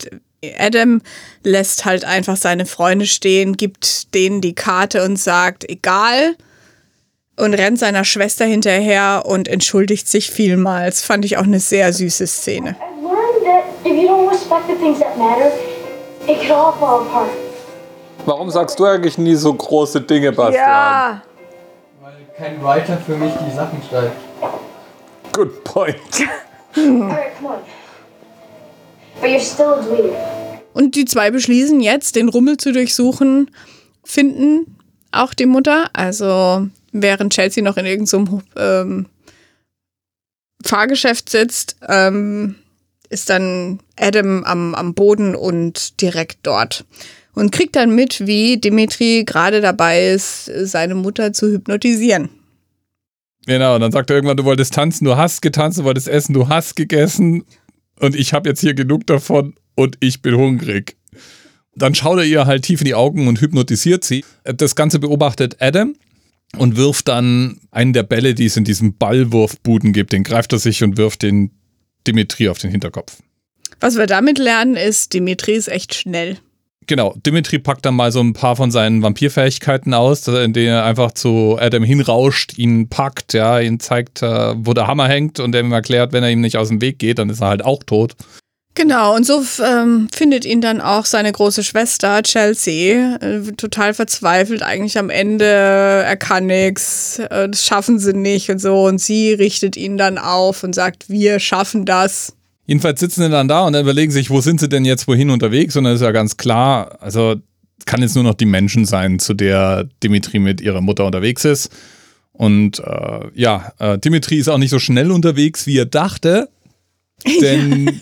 Adam lässt halt einfach seine Freunde stehen, gibt denen die Karte und sagt, egal. Und rennt seiner Schwester hinterher und entschuldigt sich vielmals. Fand ich auch eine sehr süße Szene. Warum sagst du eigentlich nie so große Dinge, Bastian? Weil kein Writer für mich die Sachen schreibt. Good point. Alright, come on. But you're still a dweeb. Und die zwei beschließen jetzt, den Rummel zu durchsuchen, finden auch die Mutter. Also während Chelsea noch in irgendeinem ähm, Fahrgeschäft sitzt, ähm, ist dann Adam am, am Boden und direkt dort. Und kriegt dann mit, wie Dimitri gerade dabei ist, seine Mutter zu hypnotisieren. Genau, und dann sagt er irgendwann, du wolltest tanzen, du hast getanzt, du wolltest essen, du hast gegessen und ich habe jetzt hier genug davon und ich bin hungrig. Dann schaut er ihr halt tief in die Augen und hypnotisiert sie. Das Ganze beobachtet Adam und wirft dann einen der Bälle, die es in diesem Ballwurfbuden gibt, den greift er sich und wirft den Dimitri auf den Hinterkopf. Was wir damit lernen, ist, Dimitri ist echt schnell. Genau, Dimitri packt dann mal so ein paar von seinen Vampirfähigkeiten aus, indem er einfach zu Adam hinrauscht, ihn packt, ja, ihn zeigt, äh, wo der Hammer hängt und der ihm erklärt, wenn er ihm nicht aus dem Weg geht, dann ist er halt auch tot. Genau, und so ähm, findet ihn dann auch seine große Schwester Chelsea, äh, total verzweifelt eigentlich am Ende, er kann nichts, äh, das schaffen sie nicht und so. Und sie richtet ihn dann auf und sagt, wir schaffen das. Jedenfalls sitzen sie dann da und dann überlegen sich, wo sind sie denn jetzt wohin unterwegs? Und dann ist ja ganz klar, also kann jetzt nur noch die Menschen sein, zu der Dimitri mit ihrer Mutter unterwegs ist. Und äh, ja, äh, Dimitri ist auch nicht so schnell unterwegs, wie er dachte. Denn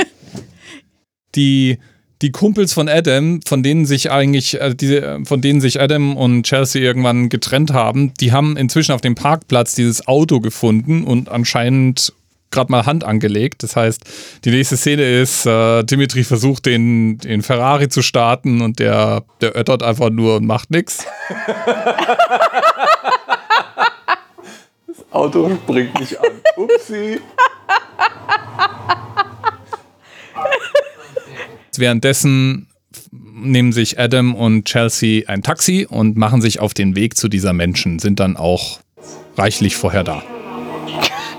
die, die Kumpels von Adam, von denen sich eigentlich, äh, diese, von denen sich Adam und Chelsea irgendwann getrennt haben, die haben inzwischen auf dem Parkplatz dieses Auto gefunden und anscheinend gerade mal Hand angelegt. Das heißt, die nächste Szene ist, äh, Dimitri versucht den, den Ferrari zu starten und der, der öttert einfach nur und macht nichts. Auto springt nicht an. Upsi. Währenddessen nehmen sich Adam und Chelsea ein Taxi und machen sich auf den Weg zu dieser Menschen, sind dann auch reichlich vorher da.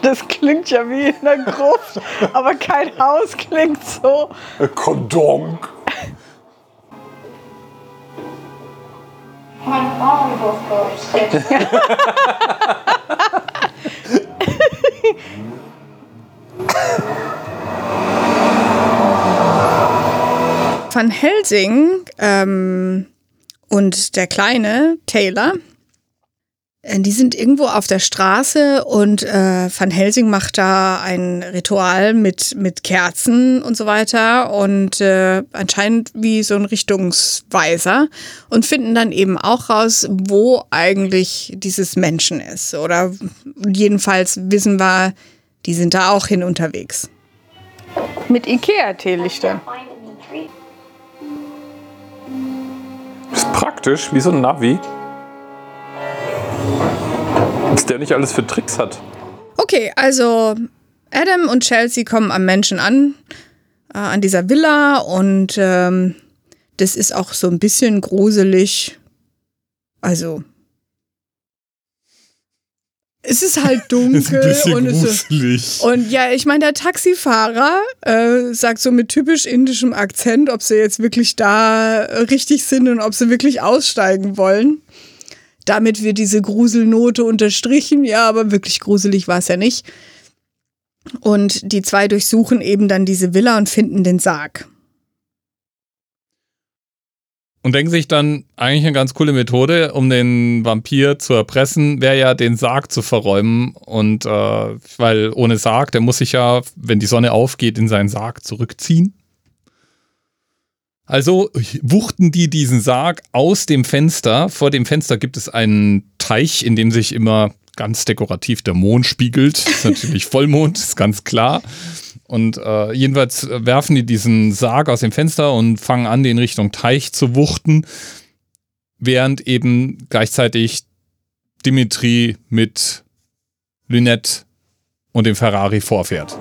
Das klingt ja wie in der Gruft, aber kein Haus klingt so. Kondonk. Come on, Van Helsing ähm, und der kleine Taylor, äh, die sind irgendwo auf der Straße und äh, Van Helsing macht da ein Ritual mit, mit Kerzen und so weiter und äh, anscheinend wie so ein Richtungsweiser und finden dann eben auch raus, wo eigentlich dieses Menschen ist. Oder jedenfalls wissen wir, die sind da auch hin unterwegs. Mit Ikea-Teelichtern. Ist praktisch, wie so ein Navi. Was der nicht alles für Tricks hat. Okay, also Adam und Chelsea kommen am Menschen an, äh, an dieser Villa und ähm, das ist auch so ein bisschen gruselig. Also es ist halt dunkel und es ist, gruselig. und ja, ich meine, der Taxifahrer äh, sagt so mit typisch indischem Akzent, ob sie jetzt wirklich da richtig sind und ob sie wirklich aussteigen wollen. Damit wird diese Gruselnote unterstrichen, ja, aber wirklich gruselig war es ja nicht. Und die zwei durchsuchen eben dann diese Villa und finden den Sarg. Und denken sich dann, eigentlich eine ganz coole Methode, um den Vampir zu erpressen, wäre ja den Sarg zu verräumen. Und äh, weil ohne Sarg, der muss sich ja, wenn die Sonne aufgeht, in seinen Sarg zurückziehen. Also wuchten die diesen Sarg aus dem Fenster. Vor dem Fenster gibt es einen Teich, in dem sich immer ganz dekorativ der Mond spiegelt. Das ist natürlich Vollmond, ist ganz klar. Und äh, jedenfalls werfen die diesen Sarg aus dem Fenster und fangen an, den Richtung Teich zu wuchten, während eben gleichzeitig Dimitri mit Lynette und dem Ferrari vorfährt.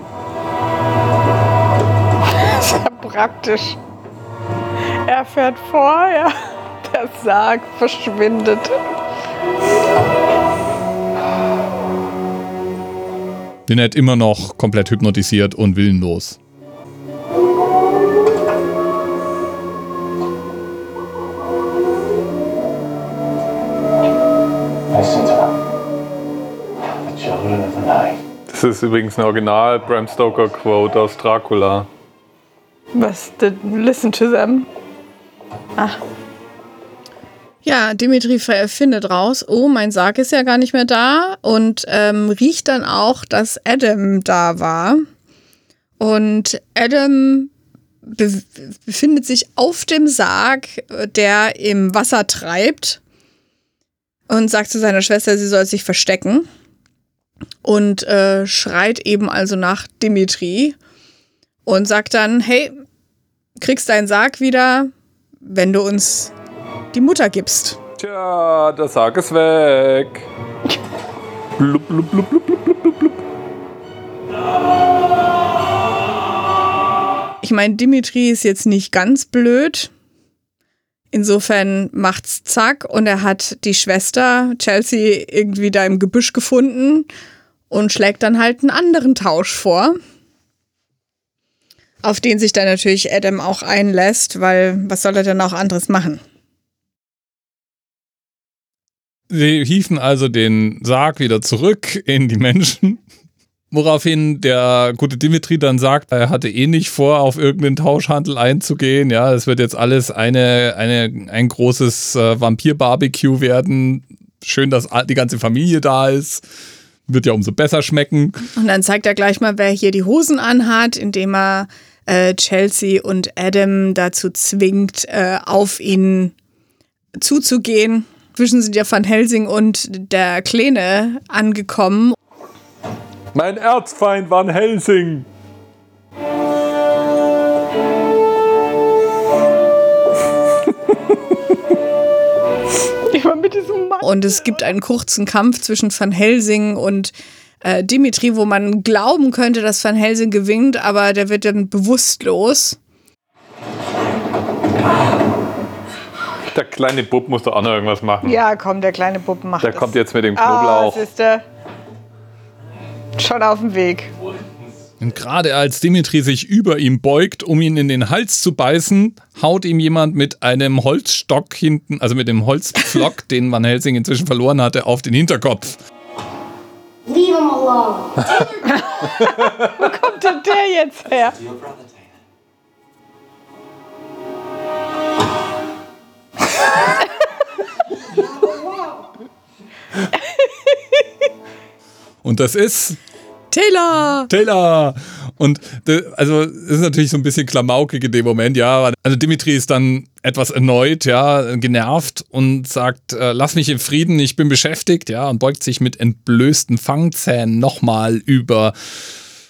Sehr praktisch. Er fährt vor, ja. Der Sarg verschwindet. Lynette immer noch komplett hypnotisiert und willenlos. Das ist übrigens ein Original Bram Stoker Quote aus Dracula. Was? The, listen to them. Ach, Ja, Dimitri findet raus, oh, mein Sarg ist ja gar nicht mehr da und ähm, riecht dann auch, dass Adam da war. Und Adam be befindet sich auf dem Sarg, äh, der im Wasser treibt und sagt zu seiner Schwester, sie soll sich verstecken und äh, schreit eben also nach Dimitri und sagt dann, hey, kriegst deinen Sarg wieder, wenn du uns die Mutter gibst. Tja, der Sarg ist weg. Blub, blub, blub, blub, blub, blub, blub, blub. Ich meine, Dimitri ist jetzt nicht ganz blöd. Insofern macht's zack und er hat die Schwester Chelsea irgendwie da im Gebüsch gefunden und schlägt dann halt einen anderen Tausch vor. Auf den sich dann natürlich Adam auch einlässt, weil was soll er denn auch anderes machen? Sie hieven also den Sarg wieder zurück in die Menschen. Woraufhin der gute Dimitri dann sagt, er hatte eh nicht vor, auf irgendeinen Tauschhandel einzugehen. Ja, es wird jetzt alles eine, eine, ein großes äh, Vampir-Barbecue werden. Schön, dass die ganze Familie da ist. Wird ja umso besser schmecken. Und dann zeigt er gleich mal, wer hier die Hosen anhat, indem er äh, Chelsea und Adam dazu zwingt, äh, auf ihn zuzugehen. Zwischen sind ja Van Helsing und der Kleine angekommen. Mein Erzfeind Van Helsing. immer mit diesem Mann. Und es gibt einen kurzen Kampf zwischen Van Helsing und äh, Dimitri, wo man glauben könnte, dass Van Helsing gewinnt, aber der wird dann bewusstlos. Der kleine Bub muss doch auch noch irgendwas machen. Ja, komm, der kleine Bub macht Der das. kommt jetzt mit dem Ah, Knoblauch. siehste. Schon auf dem Weg. Und gerade als Dimitri sich über ihm beugt, um ihn in den Hals zu beißen, haut ihm jemand mit einem Holzstock hinten, also mit dem Holzpflock, den Van Helsing inzwischen verloren hatte, auf den Hinterkopf. Leave him alone. Wo kommt denn der jetzt her? Und das ist Taylor! Taylor! Und also es ist natürlich so ein bisschen klamaukig in dem Moment, ja. Also Dimitri ist dann etwas erneut, ja, genervt und sagt, äh, lass mich in Frieden, ich bin beschäftigt, ja, und beugt sich mit entblößten Fangzähnen nochmal über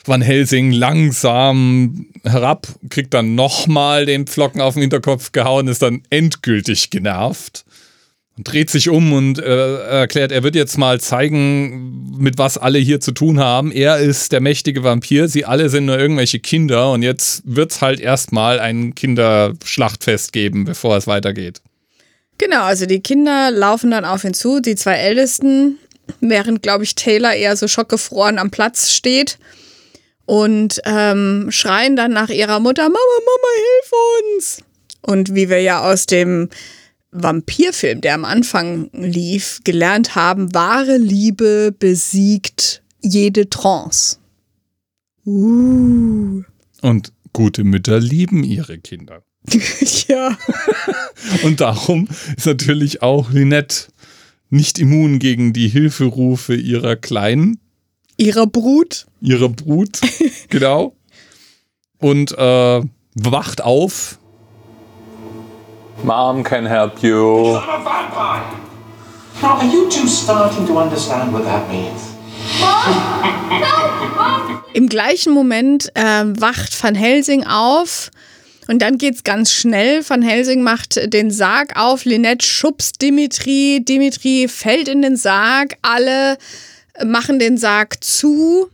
Van Helsing langsam herab, kriegt dann nochmal den Pflocken auf den Hinterkopf gehauen, ist dann endgültig genervt und dreht sich um und äh, erklärt, er wird jetzt mal zeigen, mit was alle hier zu tun haben. Er ist der mächtige Vampir, sie alle sind nur irgendwelche Kinder und jetzt wird's halt erstmal ein Kinderschlachtfest geben, bevor es weitergeht. Genau, also die Kinder laufen dann auf ihn zu, die zwei Ältesten, während, glaube ich, Taylor eher so schockgefroren am Platz steht und ähm, schreien dann nach ihrer Mutter, Mama, Mama, hilf uns! Und wie wir ja aus dem Vampirfilm, der am Anfang lief, gelernt haben, wahre Liebe besiegt jede Trance. Uh. Und gute Mütter lieben ihre Kinder. ja. Und darum ist natürlich auch Lynette nicht immun gegen die Hilferufe ihrer Kleinen, Ihrer Brut. ihrer Brut, genau. Und äh, wacht auf Mom can help you. I'm a vampire! Now, are you two starting to understand what that means? Im gleichen Moment äh, wacht Van Helsing auf und dann geht's ganz schnell. Van Helsing macht den Sarg auf, Lynette schubst Dimitri, Dimitri fällt in den Sarg, alle machen den Sarg zu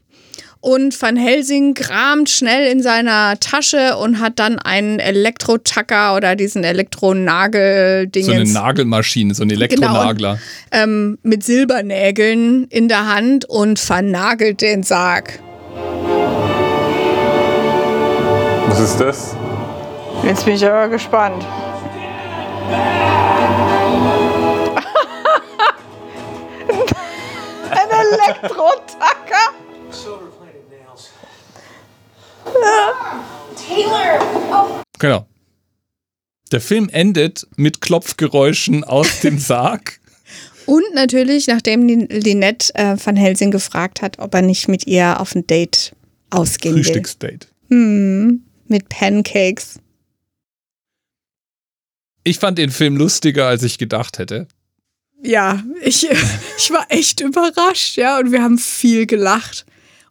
und Van Helsing kramt schnell in seiner Tasche und hat dann einen Elektrotacker oder diesen Elektronagel-Ding. So eine Nagelmaschine, so ein Elektronagler. Genau, ähm, mit Silbernägeln in der Hand und vernagelt den Sarg. Was ist das? Jetzt bin ich aber gespannt. Ein Elektrotacker. Taylor! Genau. Der Film endet mit Klopfgeräuschen aus dem Sarg. Und natürlich, nachdem Lynette äh, Van Helsing gefragt hat, ob er nicht mit ihr auf ein Date ausgehen will. Frühstücksdate. Hm, mit Pancakes. Ich fand den Film lustiger, als ich gedacht hätte. Ja, ich, ich war echt überrascht, ja, und wir haben viel gelacht.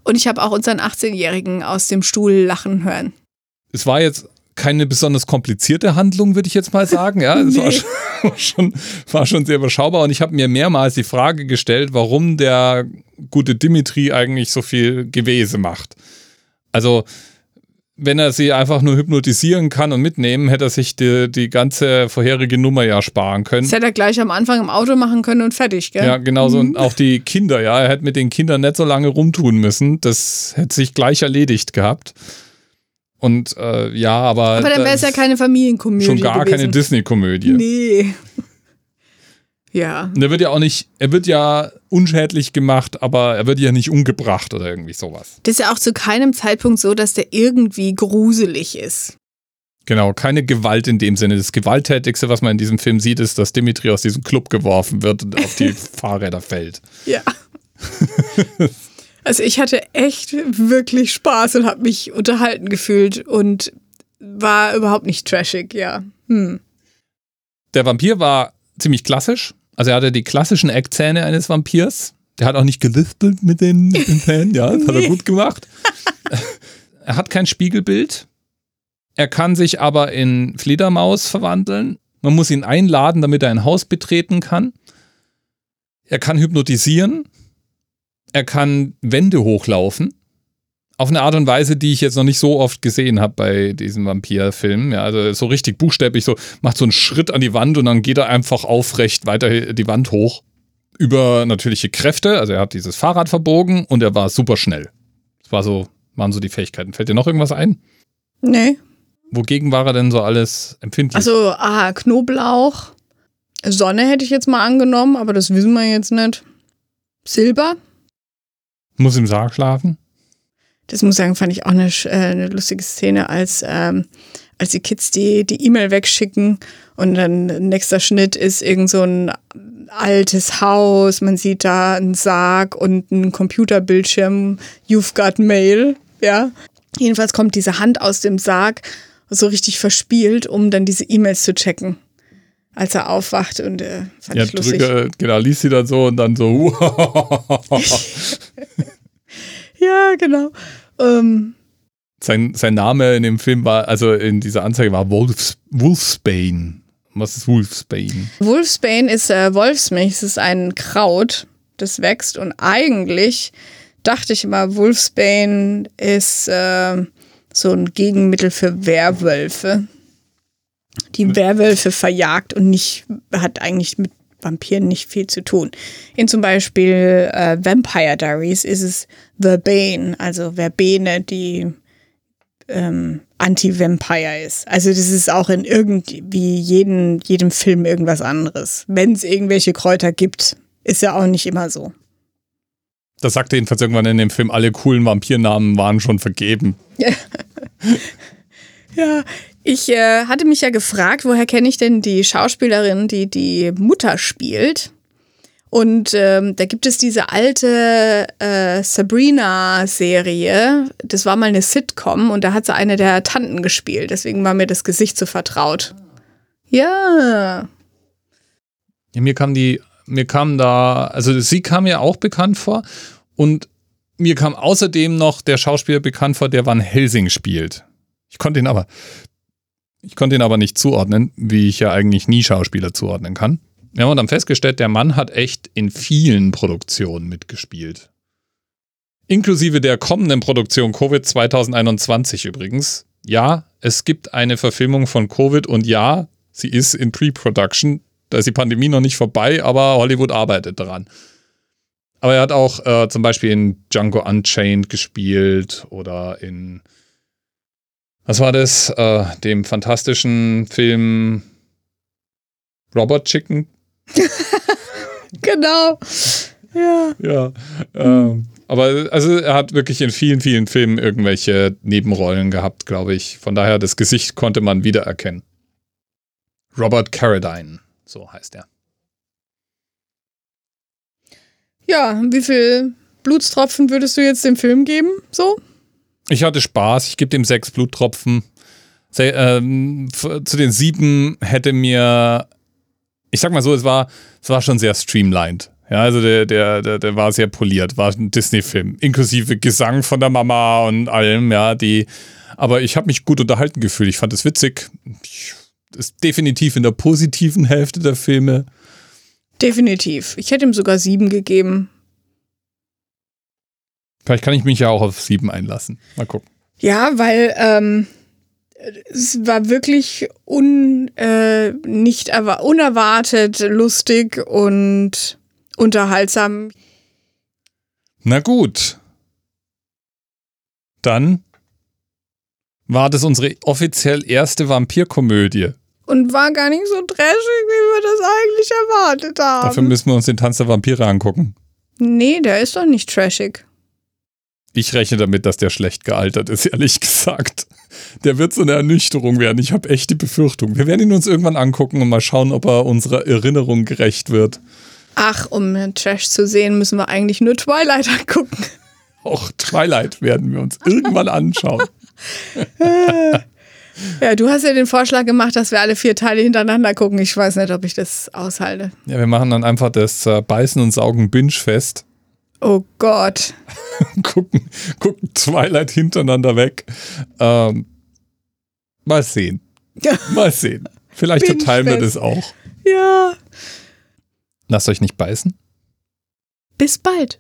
Und ich habe auch unseren 18-Jährigen aus dem Stuhl lachen hören. Es war jetzt keine besonders komplizierte Handlung, würde ich jetzt mal sagen. Ja, es war, Nee. schon, schon, war schon sehr überschaubar. Und ich habe mir mehrmals die Frage gestellt, warum der gute Dimitri eigentlich so viel Gewese macht. Also, wenn er sie einfach nur hypnotisieren kann und mitnehmen, hätte er sich die, die ganze vorherige Nummer ja sparen können. Das hätte er gleich am Anfang im Auto machen können und fertig, gell? Ja, genauso. Und auch die Kinder, ja. Er hätte mit den Kindern nicht so lange rumtun müssen. Das hätte sich gleich erledigt gehabt. Und äh, ja, aber. Aber dann wäre es ja keine Familienkomödie Schon gar gewesen. keine Disney-Komödie. Nee. Ja. Und er wird ja auch nicht, er wird ja unschädlich gemacht, aber er wird ja nicht umgebracht oder irgendwie sowas. Das ist ja auch zu keinem Zeitpunkt so, dass der irgendwie gruselig ist. Genau, keine Gewalt in dem Sinne. Das Gewalttätigste, was man in diesem Film sieht, ist, dass Dimitri aus diesem Club geworfen wird und auf die Fahrräder fällt. Ja. also ich hatte echt wirklich Spaß und habe mich unterhalten gefühlt und war überhaupt nicht trashig, ja. Hm. Der Vampir war ziemlich klassisch. Also er hatte die klassischen Eckzähne eines Vampirs. Der hat auch nicht gelispelt mit den, mit den Zähnen, ja, das hat er Nee. gut gemacht. er hat kein Spiegelbild. Er kann sich aber in Fledermaus verwandeln. Man muss ihn einladen, damit er ein Haus betreten kann. Er kann hypnotisieren. Er kann Wände hochlaufen. Auf eine Art und Weise, die ich jetzt noch nicht so oft gesehen habe bei diesen Vampirfilmen. Ja, also so richtig buchstäblich, so macht so einen Schritt an die Wand und dann geht er einfach aufrecht weiter die Wand hoch. Über natürliche Kräfte. Also er hat dieses Fahrrad verbogen und er war super schnell. Das war so, waren so die Fähigkeiten. Fällt dir noch irgendwas ein? Nee. Wogegen war er denn so alles empfindlich? Also, ah, Knoblauch. Sonne hätte ich jetzt mal angenommen, aber das wissen wir jetzt nicht. Silber. Muss im Sarg schlafen? Das muss ich sagen, fand ich auch eine, äh, eine lustige Szene, als, ähm, als die Kids die die E-Mail wegschicken und dann nächster Schnitt ist irgend so ein altes Haus, man sieht da einen Sarg und einen Computerbildschirm, you've got mail, ja. Jedenfalls kommt diese Hand aus dem Sarg so richtig verspielt, um dann diese E-Mails zu checken, als er aufwacht und äh, fand Ja, ich lustig. drücke, genau, liest sie dann so und dann so. Ja, genau. Ähm, sein, sein Name in dem Film war, also in dieser Anzeige war Wolfs, Wolfsbane. Was ist Wolfsbane? Wolfsbane ist äh, Wolfsmilch, es ist ein Kraut, das wächst und eigentlich dachte ich immer, Wolfsbane ist äh, so ein Gegenmittel für Werwölfe. Die Werwölfe verjagt und nicht, hat eigentlich mit Vampiren nicht viel zu tun. In zum Beispiel äh, Vampire Diaries ist es Verbane, also Verbene, die ähm, Anti-Vampire ist. Also das ist auch in irgendwie jeden, jedem Film irgendwas anderes. Wenn es irgendwelche Kräuter gibt, ist ja auch nicht immer so. Das sagte jedenfalls irgendwann in dem Film, alle coolen Vampirnamen waren schon vergeben. Ja, ich äh, hatte mich ja gefragt, woher kenne ich denn die Schauspielerin, die die Mutter spielt? Und ähm, da gibt es diese alte äh, Sabrina-Serie. Das war mal eine Sitcom und da hat sie eine der Tanten gespielt. Deswegen war mir das Gesicht so vertraut. Ja. Ja, mir kam die, mir kam da, also sie kam mir auch bekannt vor Und mir kam außerdem noch der Schauspieler bekannt vor, der Van Helsing spielt. Ich konnte ihn aber, ich konnte ihn aber nicht zuordnen, wie ich ja eigentlich nie Schauspieler zuordnen kann. Wir haben dann festgestellt, der Mann hat echt in vielen Produktionen mitgespielt. Inklusive der kommenden Produktion Covid 2021 übrigens. Ja, es gibt eine Verfilmung von Covid und ja, sie ist in Pre-Production. Da ist die Pandemie noch nicht vorbei, aber Hollywood arbeitet daran. Aber er hat auch äh, zum Beispiel in Django Unchained gespielt oder in, was war das, äh, dem fantastischen Film Robot Chicken. Genau. Ja. Ja. Ähm, aber also er hat wirklich in vielen, vielen Filmen irgendwelche Nebenrollen gehabt, glaube ich. Von daher, das Gesicht konnte man wiedererkennen. Robert Carradine, so heißt er. Ja, wie viel Blutstropfen würdest du jetzt dem Film geben? So? Ich hatte Spaß, ich gebe dem sechs Bluttropfen. Se ähm, zu den sieben hätte mir, ich sag mal so, es war, es war schon sehr streamlined. Ja, also der, der, der, der war sehr poliert, war ein Disney-Film, inklusive Gesang von der Mama und allem, ja, die, aber ich habe mich gut unterhalten gefühlt, ich fand es witzig. Ich, ist definitiv in der positiven Hälfte der Filme. Definitiv. Ich hätte ihm sogar sieben gegeben. Vielleicht kann ich mich ja auch auf sieben einlassen. Mal gucken. Ja, weil ähm, es war wirklich un, äh, nicht erwa- unerwartet lustig und unterhaltsam. Na gut. Dann war das unsere offiziell erste Vampirkomödie. Und war gar nicht so trashig, wie wir das eigentlich erwartet haben. Dafür müssen wir uns den Tanz der Vampire angucken. nee, der ist doch nicht trashig. Ich rechne damit, dass der schlecht gealtert ist, ehrlich gesagt. Der wird so eine Ernüchterung werden. Ich habe echt die Befürchtung. Wir werden ihn uns irgendwann angucken und mal schauen, ob er unserer Erinnerung gerecht wird. Ach, um Trash zu sehen, müssen wir eigentlich nur Twilight angucken. Auch Twilight werden wir uns irgendwann anschauen. Ja, du hast ja den Vorschlag gemacht, dass wir alle vier Teile hintereinander gucken. Ich weiß nicht, ob ich das aushalte. Ja, wir machen dann einfach das äh, Beißen und Saugen Binge fest. Oh Gott. gucken, gucken Twilight hintereinander weg. Ähm, mal sehen. Mal sehen. Vielleicht verteilen wir das auch. Ja. Lasst euch nicht beißen. Bis bald.